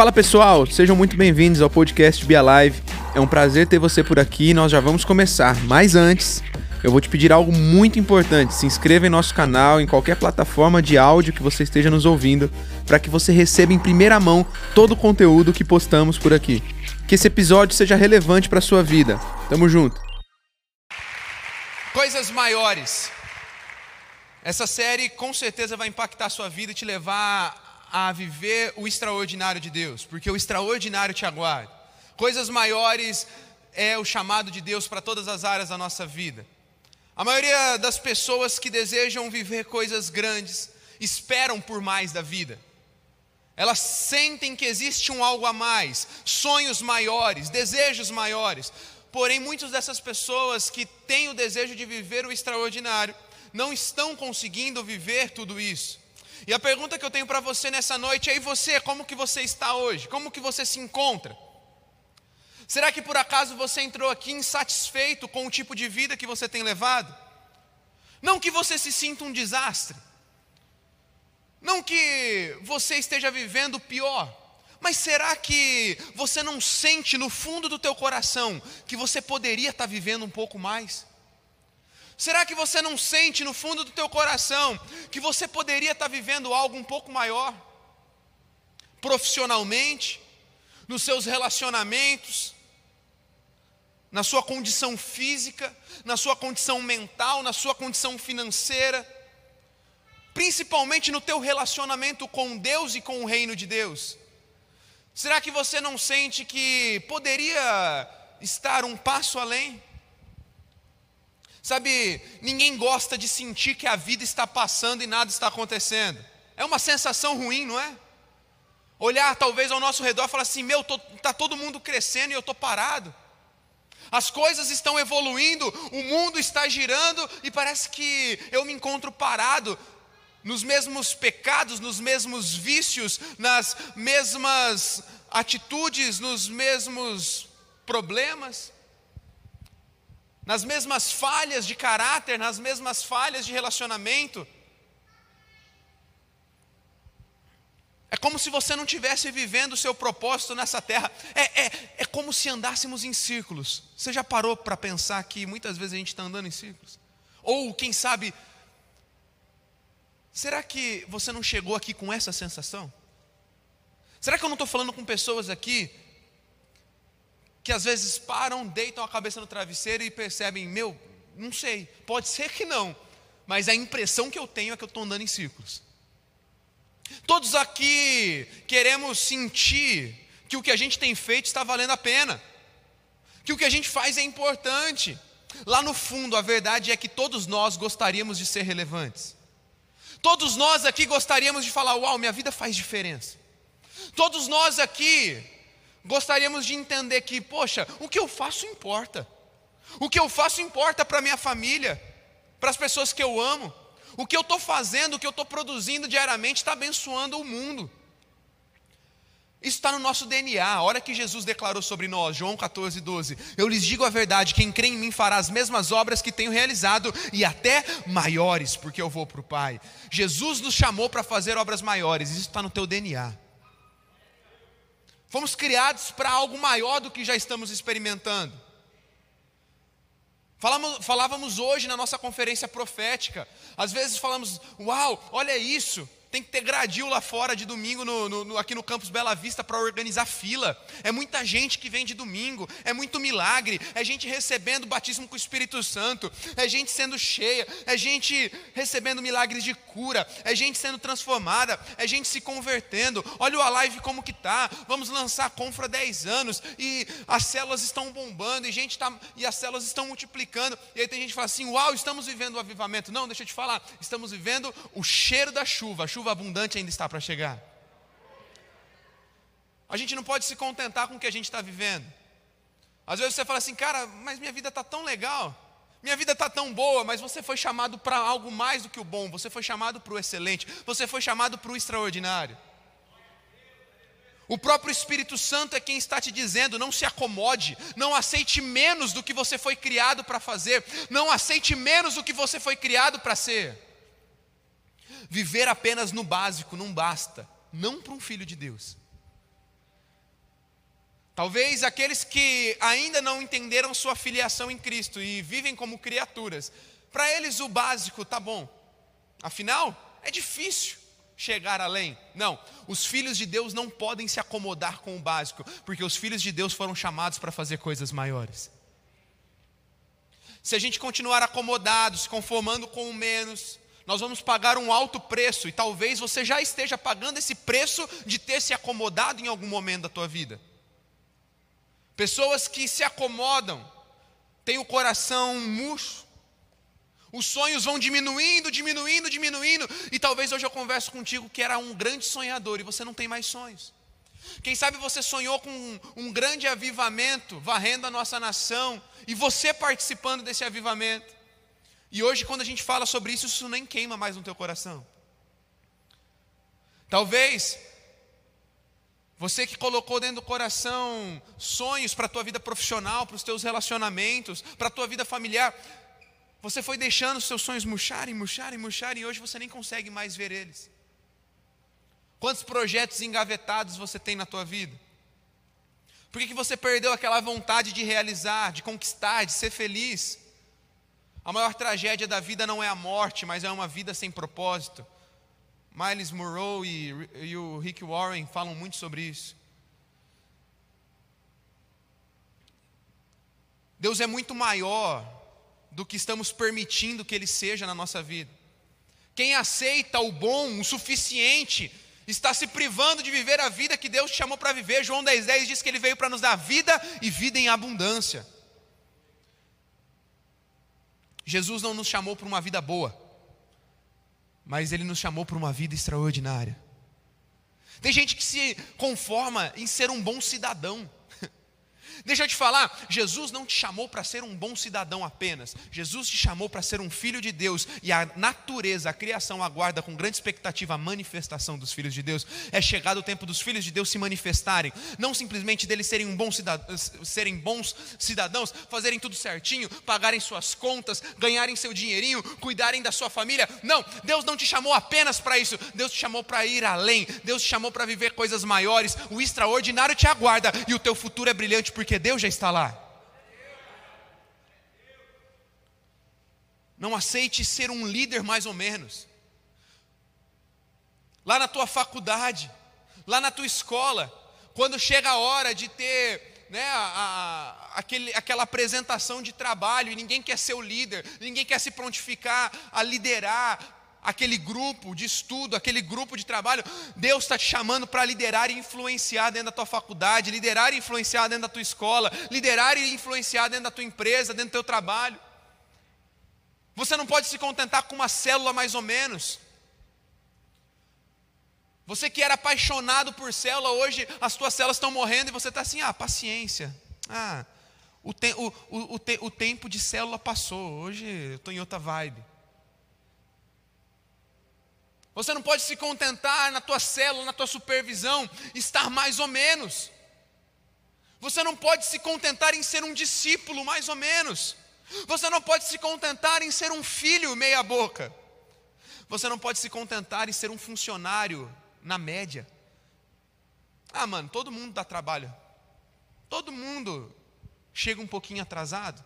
Fala pessoal, sejam muito bem-vindos ao podcast Be Alive. É um prazer ter você por aqui e nós já vamos começar. Mas antes, eu vou te pedir algo muito importante. Se inscreva em nosso canal, em qualquer plataforma de áudio que você esteja nos ouvindo, para que você receba em primeira mão todo o conteúdo que postamos por aqui. Que esse episódio seja relevante para sua vida. Tamo junto. Coisas maiores. Essa série com certeza vai impactar a sua vida e te levar a viver o extraordinário de Deus, porque o extraordinário te aguarda. Coisas maiores é o chamado de Deus para todas as áreas da nossa vida. A maioria das pessoas que desejam viver coisas grandes esperam por mais da vida. Elas sentem que existe um algo a mais, sonhos maiores, desejos maiores. Porém, muitas dessas pessoas que têm o desejo de viver o extraordinário não estão conseguindo viver tudo isso. E a pergunta que eu tenho para você nessa noite é: e você, como que você está hoje? Como que você se encontra? Será que por acaso você entrou aqui insatisfeito com o tipo de vida que você tem levado? Não que você se sinta um desastre. Não que você esteja vivendo pior. Mas será que você não sente no fundo do teu coração que você poderia estar vivendo um pouco mais? Será que você não sente no fundo do teu coração que você poderia estar vivendo algo um pouco maior? Profissionalmente, nos seus relacionamentos, na sua condição física, na sua condição mental, na sua condição financeira, principalmente no teu relacionamento com Deus e com o reino de Deus. Será que você não sente que poderia estar um passo além? Sabe, ninguém gosta de sentir que a vida está passando e nada está acontecendo. É uma sensação ruim, não é? Olhar talvez ao nosso redor e falar assim: meu, está todo mundo crescendo e eu estou parado. As coisas estão evoluindo, o mundo está girando e parece que eu me encontro parado nos mesmos pecados, nos mesmos vícios, nas mesmas atitudes, nos mesmos problemas nas mesmas falhas de caráter, nas mesmas falhas de relacionamento. É como se você não tivesse vivendo o seu propósito nessa terra. É, é, é como se andássemos em círculos. Você já parou para pensar que muitas vezes a gente está andando em círculos? Ou, quem sabe, será que você não chegou aqui com essa sensação? Será que eu não estou falando com pessoas aqui que às vezes param, deitam a cabeça no travesseiro e percebem, meu, não sei, pode ser que não, mas a impressão que eu tenho é que eu estou andando em círculos. Todos aqui queremos sentir que o que a gente tem feito está valendo a pena, que o que a gente faz é importante. Lá no fundo, a verdade é que todos nós gostaríamos de ser relevantes. Todos nós aqui gostaríamos de falar: Uau, minha vida faz diferença. Todos nós aqui gostaríamos de entender que, poxa, o que eu faço importa. O que eu faço importa para minha família, para as pessoas que eu amo. O que eu estou fazendo, o que eu estou produzindo diariamente está abençoando o mundo. Isso está no nosso DNA. A hora que Jesus declarou sobre nós, João 14, 12: Eu lhes digo a verdade: quem crê em mim fará as mesmas obras que tenho realizado e até maiores, porque eu vou para o Pai. Jesus nos chamou para fazer obras maiores, isso está no teu DNA. Fomos criados para algo maior do que já estamos experimentando. Falamos, falávamos hoje na nossa conferência profética. Às vezes falamos, uau, olha isso. Tem que ter gradil lá fora de domingo, no, no, aqui no campus Bela Vista, para organizar fila. É muita gente que vem de domingo, é muito milagre, é gente recebendo batismo com o Espírito Santo, é gente sendo cheia, é gente recebendo milagres de cura, é gente sendo transformada, é gente se convertendo. Olha o live como que tá. Vamos lançar a Confra 10 anos e as células estão bombando e gente tá, e as células estão multiplicando. E aí tem gente que fala assim: "Uau, estamos vivendo o avivamento". Não, deixa eu te falar, estamos vivendo o cheiro da chuva. A chuva chuva abundante ainda está para chegar. A gente não pode se contentar com o que a gente está vivendo. Às vezes você fala assim, cara, mas minha vida está tão legal, minha vida está tão boa, mas você foi chamado para algo mais do que o bom, você foi chamado para o excelente, você foi chamado para o extraordinário. O próprio Espírito Santo é quem está te dizendo: não se acomode, não aceite menos do que você foi criado para fazer, não aceite menos do que você foi criado para ser. Viver apenas no básico não basta, não para um filho de Deus. Talvez aqueles que ainda não entenderam sua filiação em Cristo e vivem como criaturas, para eles o básico tá bom. Afinal, é difícil chegar além. Não, os filhos de Deus não podem se acomodar com o básico, porque os filhos de Deus foram chamados para fazer coisas maiores. Se a gente continuar acomodado, se conformando com o menos, nós vamos pagar um alto preço e talvez você já esteja pagando esse preço de ter se acomodado em algum momento da tua vida. Pessoas que se acomodam, têm o coração murcho, os sonhos vão diminuindo, diminuindo, diminuindo, e talvez hoje eu converso contigo que era um grande sonhador e você não tem mais sonhos. Quem sabe você sonhou com um, um grande avivamento, varrendo a nossa nação, e você participando desse avivamento. E hoje, quando a gente fala sobre isso, isso nem queima mais no teu coração. Talvez você que colocou dentro do coração sonhos para a tua vida profissional, para os teus relacionamentos, para a tua vida familiar, você foi deixando os seus sonhos murcharem, murcharem, murcharem, e hoje você nem consegue mais ver eles. Quantos projetos engavetados você tem na tua vida? Por que, que você perdeu aquela vontade de realizar, de conquistar, de ser feliz? A maior tragédia da vida não é a morte, mas é uma vida sem propósito. Miles Monroe e, e o Rick Warren falam muito sobre isso. Deus é muito maior do que estamos permitindo que ele seja na nossa vida. Quem aceita o bom, o suficiente, está se privando de viver a vida que Deus chamou para viver. João 10,10 10 diz que ele veio para nos dar vida e vida em abundância. Jesus não nos chamou para uma vida boa, mas ele nos chamou para uma vida extraordinária. Tem gente que se conforma em ser um bom cidadão. Deixa eu te falar, Jesus não te chamou para ser um bom cidadão apenas. Jesus te chamou para ser um filho de Deus e a natureza, a criação aguarda com grande expectativa a manifestação dos filhos de Deus. É chegado o tempo dos filhos de Deus se manifestarem, não simplesmente deles serem, um bom cidadão, serem bons cidadãos, fazerem tudo certinho, pagarem suas contas, ganharem seu dinheirinho, cuidarem da sua família. Não, Deus não te chamou apenas para isso. Deus te chamou para ir além. Deus te chamou para viver coisas maiores. O extraordinário te aguarda e o teu futuro é brilhante porque porque Deus já está lá. Não aceite ser um líder mais ou menos. Lá na tua faculdade, lá na tua escola, quando chega a hora de ter né, a, a, aquele, aquela apresentação de trabalho e ninguém quer ser o líder, ninguém quer se prontificar a liderar, aquele grupo de estudo, aquele grupo de trabalho, Deus está te chamando para liderar e influenciar dentro da tua faculdade, liderar e influenciar dentro da tua escola, liderar e influenciar dentro da tua empresa, dentro do teu trabalho. Você não pode se contentar com uma célula mais ou menos. Você que era apaixonado por célula, hoje as tuas células estão morrendo e você está assim, ah, paciência. Ah, o, te, o, o, o, te, o tempo de célula passou, hoje eu estou em outra vibe. Você não pode se contentar na tua célula, na tua supervisão, estar mais ou menos. Você não pode se contentar em ser um discípulo, mais ou menos. Você não pode se contentar em ser um filho meia boca. Você não pode se contentar em ser um funcionário na média. Ah, mano, todo mundo dá trabalho. Todo mundo chega um pouquinho atrasado.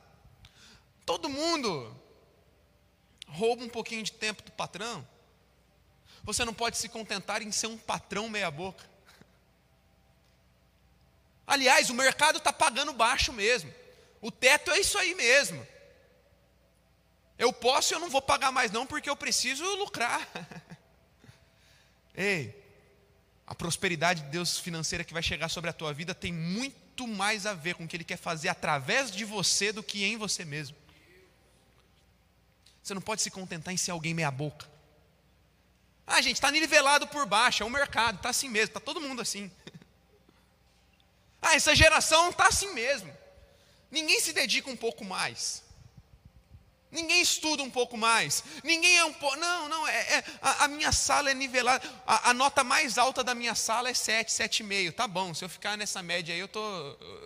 Todo mundo rouba um pouquinho de tempo do patrão. Você não pode se contentar em ser um patrão meia-boca. Aliás, o mercado está pagando baixo mesmo. O teto é isso aí mesmo. Eu posso e eu não vou pagar mais, não, porque eu preciso lucrar. Ei, a prosperidade de Deus financeira que vai chegar sobre a tua vida tem muito mais a ver com o que Ele quer fazer através de você do que em você mesmo. Você não pode se contentar em ser alguém meia-boca. Ah, gente, está nivelado por baixo, é o mercado, está assim mesmo, está todo mundo assim. ah, essa geração está assim mesmo. Ninguém se dedica um pouco mais. Ninguém estuda um pouco mais. Ninguém é um pouco. Não, não, é, é a, a, minha sala é nivelada. A, a, nota mais alta da minha sala é 7, 7,5. Tá bom, se eu ficar nessa média aí, eu tô,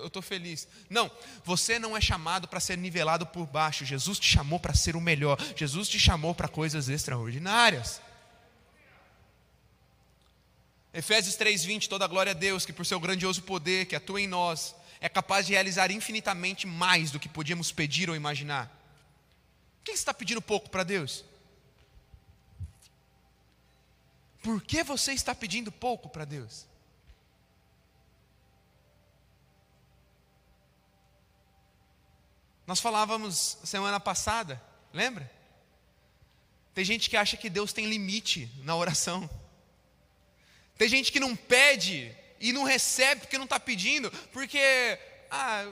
eu tô feliz. Não, você não é chamado para ser nivelado por baixo. Jesus te chamou para ser o melhor. Jesus te chamou para coisas extraordinárias. Efésios 3:20, toda glória a Deus, que por seu grandioso poder que atua em nós, é capaz de realizar infinitamente mais do que podíamos pedir ou imaginar. Por que você está pedindo pouco para Deus? Por que você está pedindo pouco para Deus? Nós falávamos semana passada, lembra? Tem gente que acha que Deus tem limite na oração. Tem gente que não pede e não recebe porque não está pedindo, porque, ah,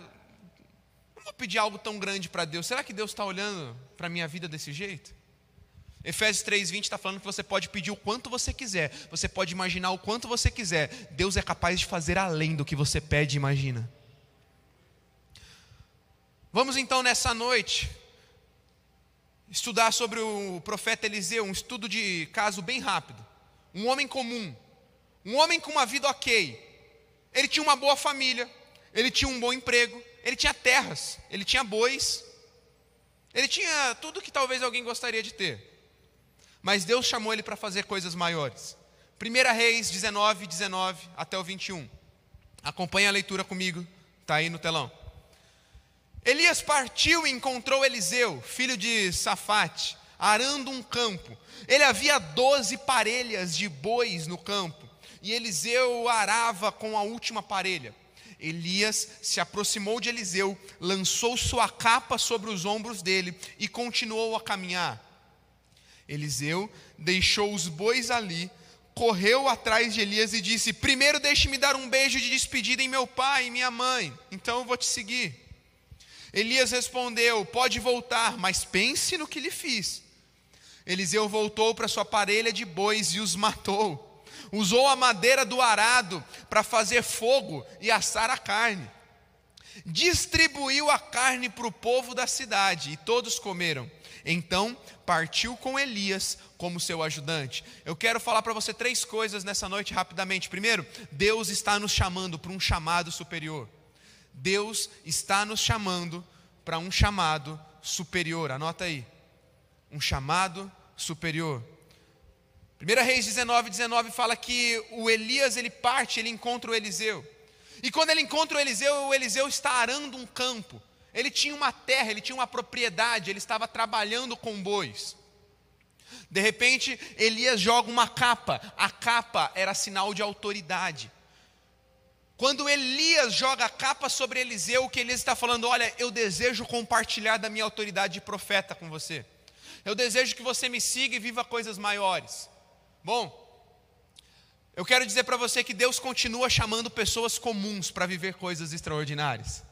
não vou pedir algo tão grande para Deus. Será que Deus está olhando para a minha vida desse jeito? Efésios 3,20 está falando que você pode pedir o quanto você quiser, você pode imaginar o quanto você quiser, Deus é capaz de fazer além do que você pede e imagina. Vamos então nessa noite estudar sobre o profeta Eliseu, um estudo de caso bem rápido. Um homem comum, um homem com uma vida ok. Ele tinha uma boa família, ele tinha um bom emprego, ele tinha terras, ele tinha bois, ele tinha tudo que talvez alguém gostaria de ter. Mas Deus chamou ele para fazer coisas maiores. 1 Reis 19, 19 até o 21. Acompanhe a leitura comigo, está aí no telão. Elias partiu e encontrou Eliseu, filho de Safate, arando um campo. Ele havia doze parelhas de bois no campo e Eliseu arava com a última parelha. Elias se aproximou de Eliseu, lançou sua capa sobre os ombros dele e continuou a caminhar. Eliseu deixou os bois ali, correu atrás de Elias e disse: Primeiro deixe-me dar um beijo de despedida em meu pai e minha mãe, então eu vou te seguir. Elias respondeu: Pode voltar, mas pense no que lhe fiz. Eliseu voltou para sua parelha de bois e os matou usou a madeira do arado para fazer fogo e assar a carne. Distribuiu a carne para o povo da cidade e todos comeram. Então partiu com Elias como seu ajudante. Eu quero falar para você três coisas nessa noite rapidamente. Primeiro, Deus está nos chamando para um chamado superior. Deus está nos chamando para um chamado superior. Anota aí. Um chamado superior. 1 Reis 19, 19 fala que o Elias ele parte, ele encontra o Eliseu. E quando ele encontra o Eliseu, o Eliseu está arando um campo. Ele tinha uma terra, ele tinha uma propriedade, ele estava trabalhando com bois. De repente, Elias joga uma capa. A capa era sinal de autoridade. Quando Elias joga a capa sobre Eliseu, o que Elias está falando? Olha, eu desejo compartilhar da minha autoridade de profeta com você. Eu desejo que você me siga e viva coisas maiores. Bom, eu quero dizer para você que Deus continua chamando pessoas comuns para viver coisas extraordinárias.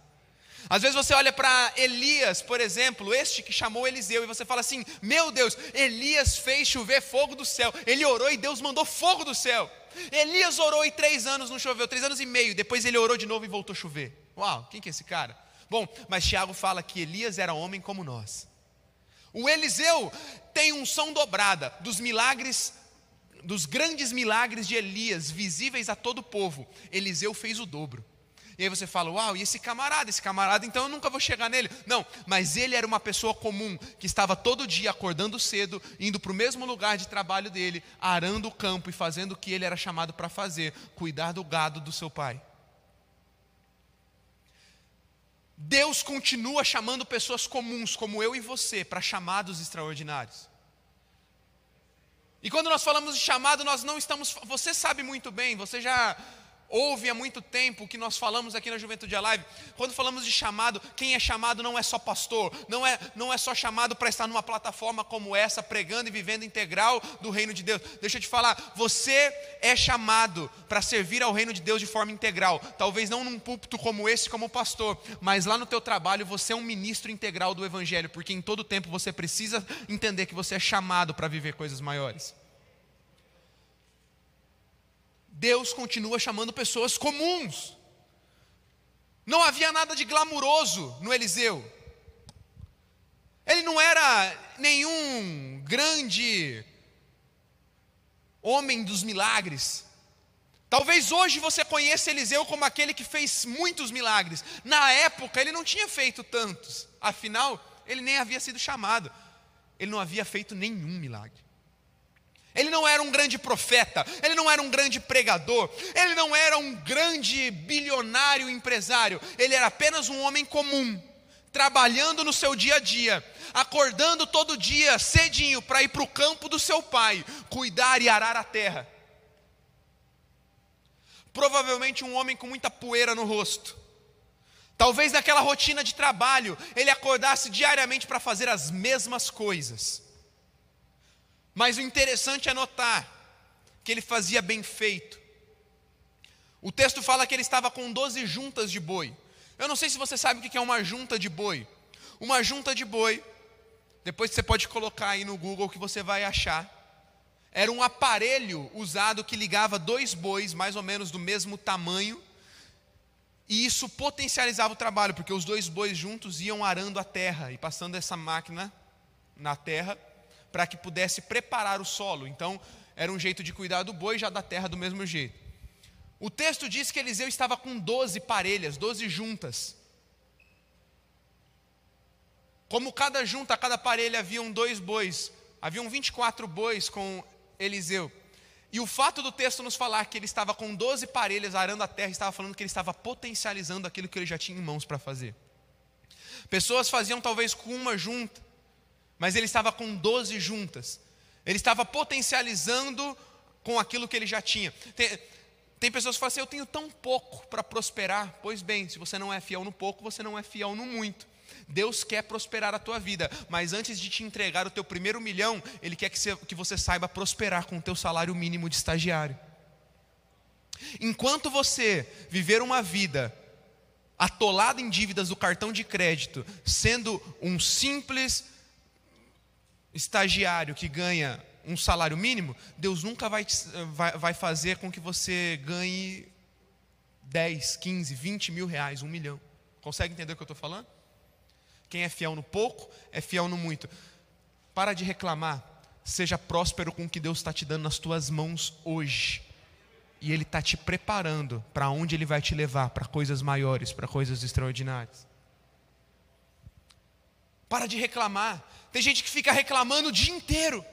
Às vezes você olha para Elias, por exemplo, este que chamou Eliseu, e você fala assim: Meu Deus, Elias fez chover fogo do céu. Ele orou e Deus mandou fogo do céu. Elias orou e três anos não choveu, três anos e meio. Depois ele orou de novo e voltou a chover. Uau, quem que é esse cara? Bom, mas Tiago fala que Elias era homem como nós. O Eliseu tem unção dobrada dos milagres dos grandes milagres de Elias, visíveis a todo o povo, Eliseu fez o dobro. E aí você fala, uau, e esse camarada, esse camarada, então eu nunca vou chegar nele. Não, mas ele era uma pessoa comum, que estava todo dia acordando cedo, indo para o mesmo lugar de trabalho dele, arando o campo e fazendo o que ele era chamado para fazer, cuidar do gado do seu pai. Deus continua chamando pessoas comuns, como eu e você, para chamados extraordinários. E quando nós falamos de chamado, nós não estamos. Você sabe muito bem, você já ouve há muito tempo o que nós falamos aqui na Juventude Alive. Quando falamos de chamado, quem é chamado não é só pastor, não é, não é só chamado para estar numa plataforma como essa, pregando e vivendo integral do reino de Deus. Deixa eu te falar, você é chamado para servir ao reino de Deus de forma integral. Talvez não num púlpito como esse, como pastor, mas lá no teu trabalho você é um ministro integral do Evangelho, porque em todo tempo você precisa entender que você é chamado para viver coisas maiores. Deus continua chamando pessoas comuns. Não havia nada de glamuroso no Eliseu. Ele não era nenhum grande homem dos milagres. Talvez hoje você conheça Eliseu como aquele que fez muitos milagres. Na época ele não tinha feito tantos. Afinal, ele nem havia sido chamado. Ele não havia feito nenhum milagre. Ele não era um grande profeta, ele não era um grande pregador, ele não era um grande bilionário empresário, ele era apenas um homem comum, trabalhando no seu dia a dia, acordando todo dia cedinho para ir para o campo do seu pai, cuidar e arar a terra. Provavelmente um homem com muita poeira no rosto. Talvez naquela rotina de trabalho, ele acordasse diariamente para fazer as mesmas coisas mas o interessante é notar que ele fazia bem feito. O texto fala que ele estava com 12 juntas de boi. Eu não sei se você sabe o que é uma junta de boi. Uma junta de boi, depois você pode colocar aí no Google que você vai achar. Era um aparelho usado que ligava dois bois, mais ou menos do mesmo tamanho, e isso potencializava o trabalho, porque os dois bois juntos iam arando a terra e passando essa máquina na terra para que pudesse preparar o solo. Então, era um jeito de cuidar do boi já da terra do mesmo jeito. O texto diz que Eliseu estava com 12 parelhas, 12 juntas. Como cada junta, cada parelha haviam dois bois, haviam 24 bois com Eliseu. E o fato do texto nos falar que ele estava com 12 parelhas arando a terra, estava falando que ele estava potencializando aquilo que ele já tinha em mãos para fazer. Pessoas faziam talvez com uma junta, mas ele estava com 12 juntas. Ele estava potencializando com aquilo que ele já tinha. Tem, tem pessoas que falam assim: Eu tenho tão pouco para prosperar. Pois bem, se você não é fiel no pouco, você não é fiel no muito. Deus quer prosperar a tua vida, mas antes de te entregar o teu primeiro milhão, Ele quer que você, que você saiba prosperar com o teu salário mínimo de estagiário. Enquanto você viver uma vida atolada em dívidas do cartão de crédito, sendo um simples estagiário que ganha um salário mínimo, Deus nunca vai, vai, vai fazer com que você ganhe 10, 15, 20 mil reais, um milhão. Consegue entender o que eu estou falando? Quem é fiel no pouco, é fiel no muito. Para de reclamar, seja próspero com o que Deus está te dando nas tuas mãos hoje. E Ele está te preparando para onde Ele vai te levar, para coisas maiores, para coisas extraordinárias. Para de reclamar. Tem gente que fica reclamando o dia inteiro.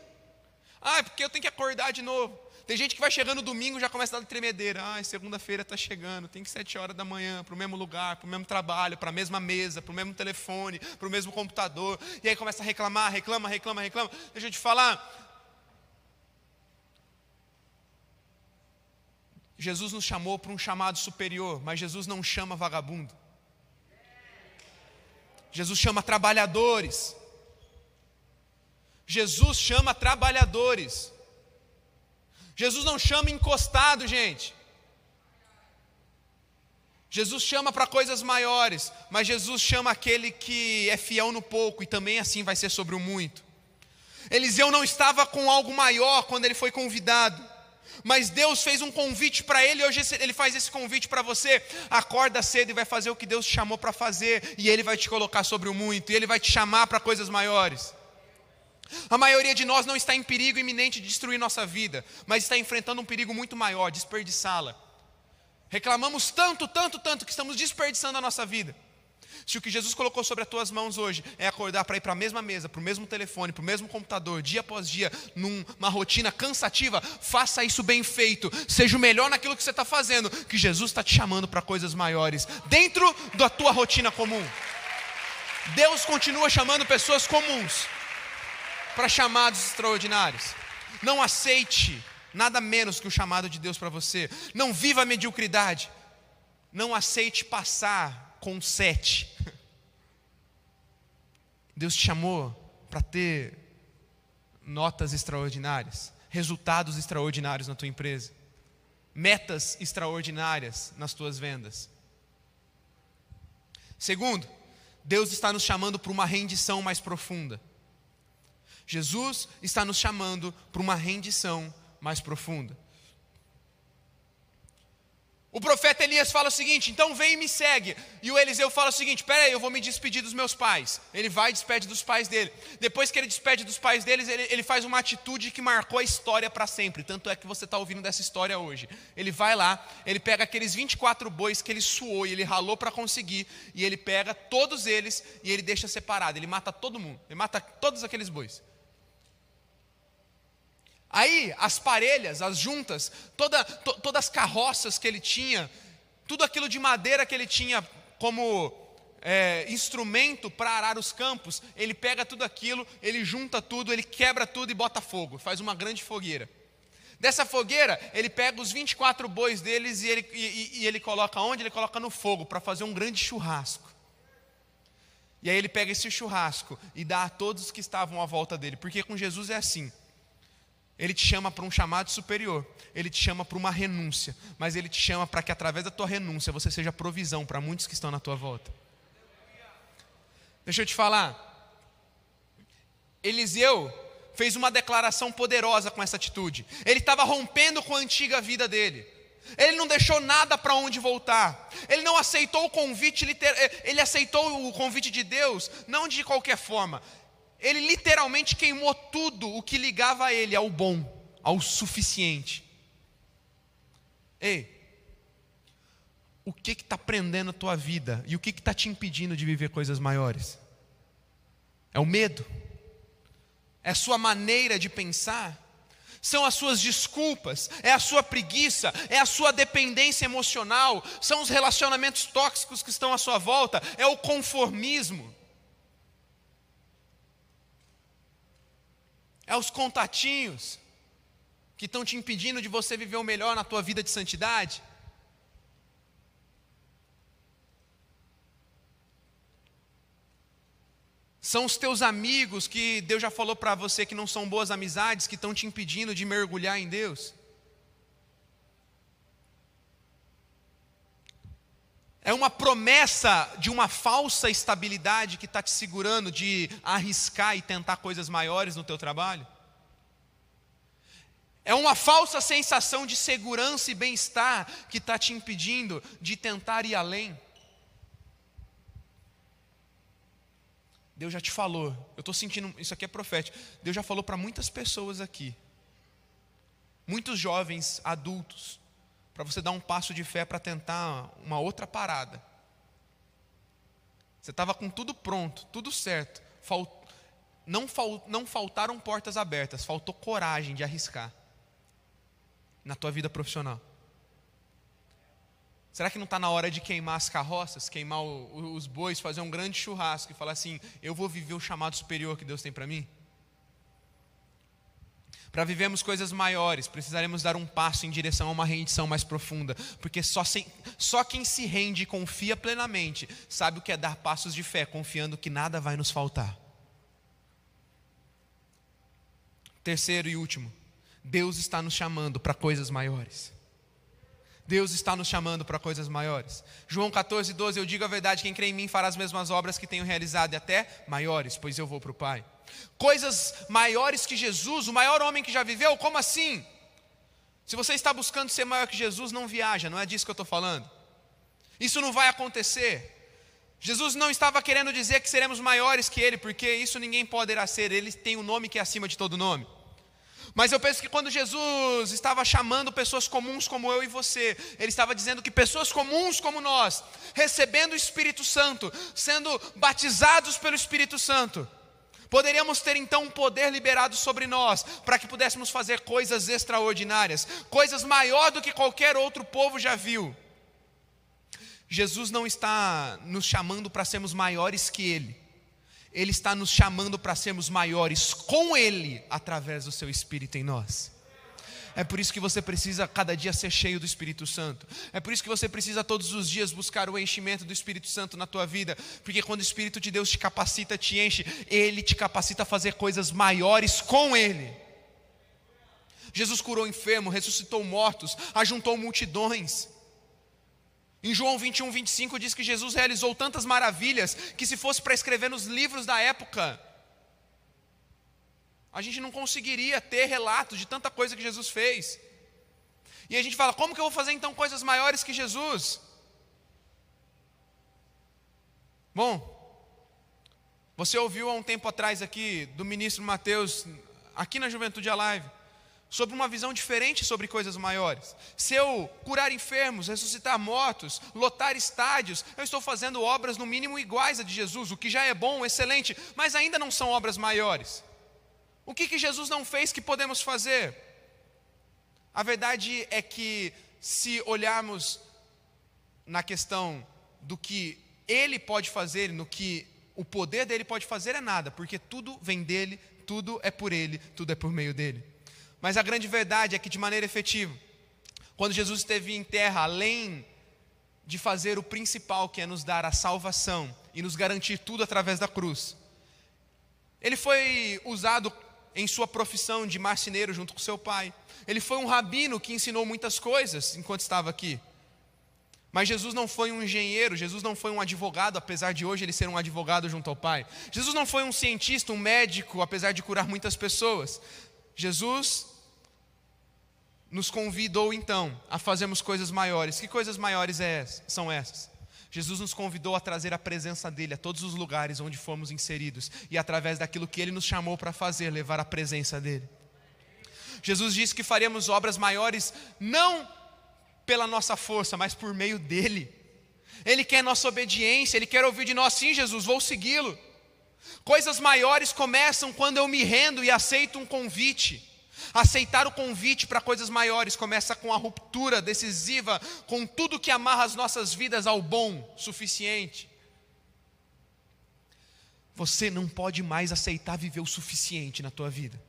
Ah, é porque eu tenho que acordar de novo. Tem gente que vai chegando domingo já começa a dar tremedeira. Ah, segunda-feira está chegando, tem que sete horas da manhã, para o mesmo lugar, para o mesmo trabalho, para a mesma mesa, para o mesmo telefone, para o mesmo computador. E aí começa a reclamar, reclama, reclama, reclama. Deixa eu te falar. Jesus nos chamou para um chamado superior, mas Jesus não chama vagabundo. Jesus chama trabalhadores. Jesus chama trabalhadores. Jesus não chama encostado, gente. Jesus chama para coisas maiores, mas Jesus chama aquele que é fiel no pouco e também assim vai ser sobre o muito. Eliseu não estava com algo maior quando ele foi convidado. Mas Deus fez um convite para ele, hoje ele faz esse convite para você. Acorda cedo e vai fazer o que Deus te chamou para fazer, e ele vai te colocar sobre o muito, e ele vai te chamar para coisas maiores. A maioria de nós não está em perigo iminente de destruir nossa vida, mas está enfrentando um perigo muito maior, desperdiçá-la. Reclamamos tanto, tanto, tanto que estamos desperdiçando a nossa vida. Se o que Jesus colocou sobre as tuas mãos hoje é acordar para ir para a mesma mesa, para o mesmo telefone, para o mesmo computador, dia após dia, numa rotina cansativa, faça isso bem feito. Seja o melhor naquilo que você está fazendo, que Jesus está te chamando para coisas maiores, dentro da tua rotina comum. Deus continua chamando pessoas comuns para chamados extraordinários. Não aceite nada menos que o chamado de Deus para você. Não viva a mediocridade. Não aceite passar com sete. Deus te chamou para ter notas extraordinárias, resultados extraordinários na tua empresa, metas extraordinárias nas tuas vendas. Segundo, Deus está nos chamando para uma rendição mais profunda. Jesus está nos chamando para uma rendição mais profunda. O profeta Elias fala o seguinte: então vem e me segue. E o Eliseu fala o seguinte: peraí, eu vou me despedir dos meus pais. Ele vai e despede dos pais dele. Depois que ele despede dos pais deles, ele, ele faz uma atitude que marcou a história para sempre. Tanto é que você está ouvindo dessa história hoje. Ele vai lá, ele pega aqueles 24 bois que ele suou e ele ralou para conseguir. E ele pega todos eles e ele deixa separado. Ele mata todo mundo. Ele mata todos aqueles bois. Aí, as parelhas, as juntas, toda, to, todas as carroças que ele tinha, tudo aquilo de madeira que ele tinha como é, instrumento para arar os campos, ele pega tudo aquilo, ele junta tudo, ele quebra tudo e bota fogo, faz uma grande fogueira. Dessa fogueira, ele pega os 24 bois deles e ele, e, e ele coloca onde? Ele coloca no fogo para fazer um grande churrasco. E aí ele pega esse churrasco e dá a todos que estavam à volta dele, porque com Jesus é assim. Ele te chama para um chamado superior, ele te chama para uma renúncia, mas ele te chama para que através da tua renúncia você seja provisão para muitos que estão na tua volta. Deixa eu te falar. Eliseu fez uma declaração poderosa com essa atitude. Ele estava rompendo com a antiga vida dele. Ele não deixou nada para onde voltar. Ele não aceitou o convite, ele aceitou o convite de Deus, não de qualquer forma. Ele literalmente queimou tudo o que ligava a ele ao bom, ao suficiente. Ei, o que está prendendo a tua vida e o que está te impedindo de viver coisas maiores? É o medo? É a sua maneira de pensar? São as suas desculpas? É a sua preguiça? É a sua dependência emocional? São os relacionamentos tóxicos que estão à sua volta? É o conformismo? É os contatinhos que estão te impedindo de você viver o melhor na tua vida de santidade? São os teus amigos que Deus já falou para você que não são boas amizades, que estão te impedindo de mergulhar em Deus? É uma promessa de uma falsa estabilidade que está te segurando de arriscar e tentar coisas maiores no teu trabalho? É uma falsa sensação de segurança e bem-estar que está te impedindo de tentar ir além? Deus já te falou, eu estou sentindo, isso aqui é profético. Deus já falou para muitas pessoas aqui, muitos jovens adultos, para você dar um passo de fé para tentar uma outra parada. Você estava com tudo pronto, tudo certo. Falt... Não, fal... não faltaram portas abertas, faltou coragem de arriscar na tua vida profissional. Será que não está na hora de queimar as carroças, queimar o, os bois, fazer um grande churrasco e falar assim: eu vou viver o chamado superior que Deus tem para mim? Para vivermos coisas maiores, precisaremos dar um passo em direção a uma rendição mais profunda, porque só, sem, só quem se rende e confia plenamente sabe o que é dar passos de fé, confiando que nada vai nos faltar. Terceiro e último, Deus está nos chamando para coisas maiores. Deus está nos chamando para coisas maiores. João 14, 12, eu digo a verdade: quem crê em mim fará as mesmas obras que tenho realizado, e até maiores, pois eu vou para o Pai. Coisas maiores que Jesus, o maior homem que já viveu, como assim? Se você está buscando ser maior que Jesus, não viaja, não é disso que eu estou falando. Isso não vai acontecer. Jesus não estava querendo dizer que seremos maiores que Ele, porque isso ninguém poderá ser, Ele tem um nome que é acima de todo nome. Mas eu penso que quando Jesus estava chamando pessoas comuns como eu e você, Ele estava dizendo que pessoas comuns como nós, recebendo o Espírito Santo, sendo batizados pelo Espírito Santo, poderíamos ter então um poder liberado sobre nós, para que pudéssemos fazer coisas extraordinárias, coisas maior do que qualquer outro povo já viu. Jesus não está nos chamando para sermos maiores que Ele, ele está nos chamando para sermos maiores com Ele, através do Seu Espírito em nós. É por isso que você precisa cada dia ser cheio do Espírito Santo. É por isso que você precisa todos os dias buscar o enchimento do Espírito Santo na tua vida, porque quando o Espírito de Deus te capacita, te enche, ele te capacita a fazer coisas maiores com ele. Jesus curou enfermo, ressuscitou mortos, ajuntou multidões. Em João 21, 25 diz que Jesus realizou tantas maravilhas que, se fosse para escrever nos livros da época, a gente não conseguiria ter relatos de tanta coisa que Jesus fez. E a gente fala: como que eu vou fazer então coisas maiores que Jesus? Bom, você ouviu há um tempo atrás aqui do ministro Mateus, aqui na Juventude Alive sobre uma visão diferente sobre coisas maiores. Se eu curar enfermos, ressuscitar mortos, lotar estádios, eu estou fazendo obras no mínimo iguais a de Jesus, o que já é bom, excelente, mas ainda não são obras maiores. O que, que Jesus não fez que podemos fazer? A verdade é que, se olharmos na questão do que ele pode fazer, no que o poder dele pode fazer, é nada, porque tudo vem dele, tudo é por ele, tudo é por meio dele. Mas a grande verdade é que, de maneira efetiva, quando Jesus esteve em terra, além de fazer o principal, que é nos dar a salvação e nos garantir tudo através da cruz, ele foi usado em sua profissão de marceneiro junto com seu pai. Ele foi um rabino que ensinou muitas coisas enquanto estava aqui. Mas Jesus não foi um engenheiro, Jesus não foi um advogado, apesar de hoje ele ser um advogado junto ao Pai. Jesus não foi um cientista, um médico, apesar de curar muitas pessoas. Jesus nos convidou então a fazermos coisas maiores. Que coisas maiores é são essas? Jesus nos convidou a trazer a presença dele a todos os lugares onde fomos inseridos e através daquilo que ele nos chamou para fazer, levar a presença dele. Jesus disse que faríamos obras maiores não pela nossa força, mas por meio dele. Ele quer nossa obediência, ele quer ouvir de nós, sim, Jesus, vou segui-lo. Coisas maiores começam quando eu me rendo e aceito um convite. Aceitar o convite para coisas maiores começa com a ruptura decisiva com tudo que amarra as nossas vidas ao bom suficiente. Você não pode mais aceitar viver o suficiente na tua vida.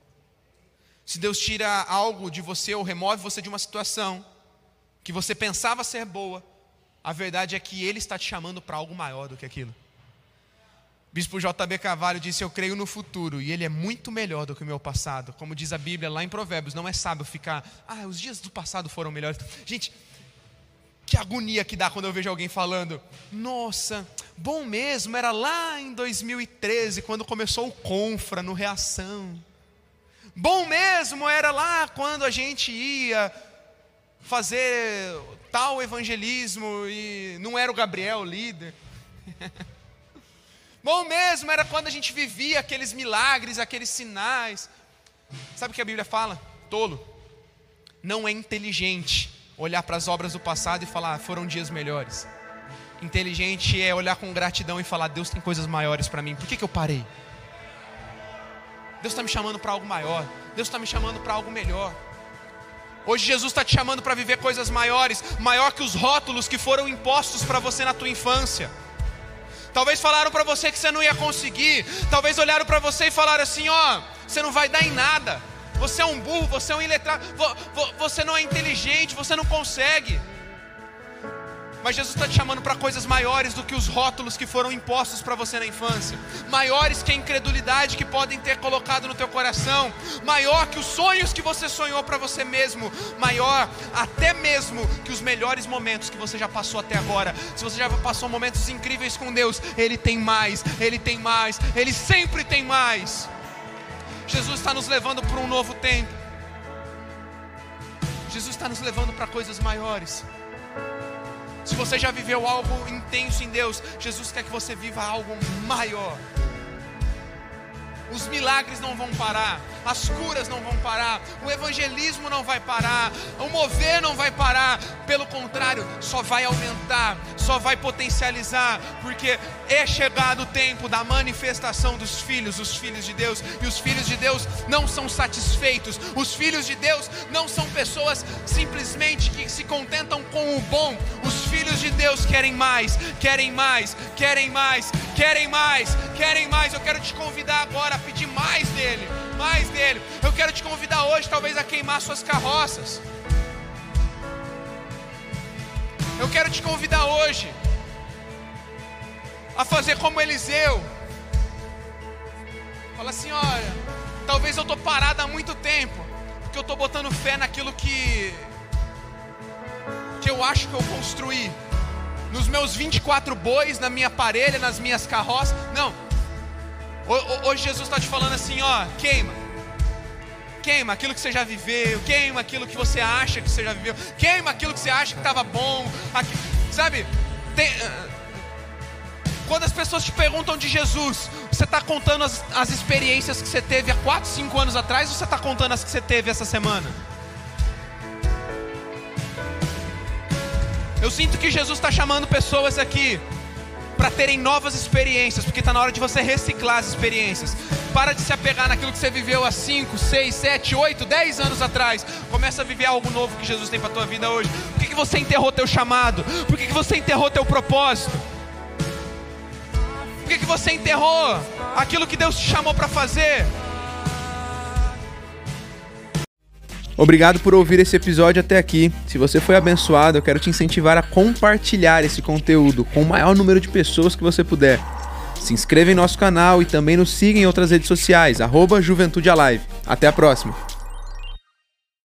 Se Deus tira algo de você ou remove você de uma situação que você pensava ser boa, a verdade é que Ele está te chamando para algo maior do que aquilo. Bispo JB Carvalho disse: Eu creio no futuro e ele é muito melhor do que o meu passado. Como diz a Bíblia lá em Provérbios, não é sábio ficar, ah, os dias do passado foram melhores. Gente, que agonia que dá quando eu vejo alguém falando: Nossa, bom mesmo, era lá em 2013, quando começou o Confra no Reação. Bom mesmo era lá quando a gente ia fazer tal evangelismo e não era o Gabriel o líder. Bom mesmo era quando a gente vivia aqueles milagres, aqueles sinais. Sabe o que a Bíblia fala? Tolo. Não é inteligente olhar para as obras do passado e falar, ah, foram dias melhores. Inteligente é olhar com gratidão e falar, Deus tem coisas maiores para mim, por que, que eu parei? Deus está me chamando para algo maior, Deus está me chamando para algo melhor. Hoje Jesus está te chamando para viver coisas maiores, maior que os rótulos que foram impostos para você na tua infância. Talvez falaram para você que você não ia conseguir. Talvez olharam para você e falaram assim: ó, você não vai dar em nada. Você é um burro, você é um iletrado, você não é inteligente, você não consegue. Mas Jesus está te chamando para coisas maiores do que os rótulos que foram impostos para você na infância, maiores que a incredulidade que podem ter colocado no teu coração, maior que os sonhos que você sonhou para você mesmo, maior até mesmo que os melhores momentos que você já passou até agora. Se você já passou momentos incríveis com Deus, Ele tem mais, Ele tem mais, Ele sempre tem mais. Jesus está nos levando para um novo tempo. Jesus está nos levando para coisas maiores. Se você já viveu algo intenso em Deus, Jesus quer que você viva algo maior. Os milagres não vão parar, as curas não vão parar, o evangelismo não vai parar, o mover não vai parar, pelo contrário, só vai aumentar, só vai potencializar, porque é chegado o tempo da manifestação dos filhos, os filhos de Deus, e os filhos de Deus não são satisfeitos, os filhos de Deus não são pessoas simplesmente que se contentam com o bom, os filhos de Deus querem mais, querem mais, querem mais, querem mais, querem mais. Eu quero te convidar agora a pedir mais dele, mais dele. Eu quero te convidar hoje, talvez, a queimar suas carroças. Eu quero te convidar hoje a fazer como Eliseu. Fala assim: olha, talvez eu estou parado há muito tempo, porque eu estou botando fé naquilo que, que eu acho que eu construí nos meus 24 bois, na minha parelha, nas minhas carroças. Não. Hoje Jesus está te falando assim: ó, queima. Queima aquilo que você já viveu, queima aquilo que você acha que você já viveu, queima aquilo que você acha que estava bom. Aqui, sabe? Tem, uh, quando as pessoas te perguntam de Jesus, você está contando as, as experiências que você teve há 4, 5 anos atrás ou você está contando as que você teve essa semana? Eu sinto que Jesus está chamando pessoas aqui para terem novas experiências, porque está na hora de você reciclar as experiências. Para de se apegar naquilo que você viveu há 5, 6, 7, 8, 10 anos atrás. Começa a viver algo novo que Jesus tem para tua vida hoje. Por que, que você enterrou teu chamado? Por que, que você enterrou teu propósito? Por que, que você enterrou aquilo que Deus te chamou para fazer? Obrigado por ouvir esse episódio até aqui. Se você foi abençoado, eu quero te incentivar a compartilhar esse conteúdo com o maior número de pessoas que você puder. Se inscreva em nosso canal e também nos siga em outras redes sociais, arroba Juventude Alive. Até a próxima!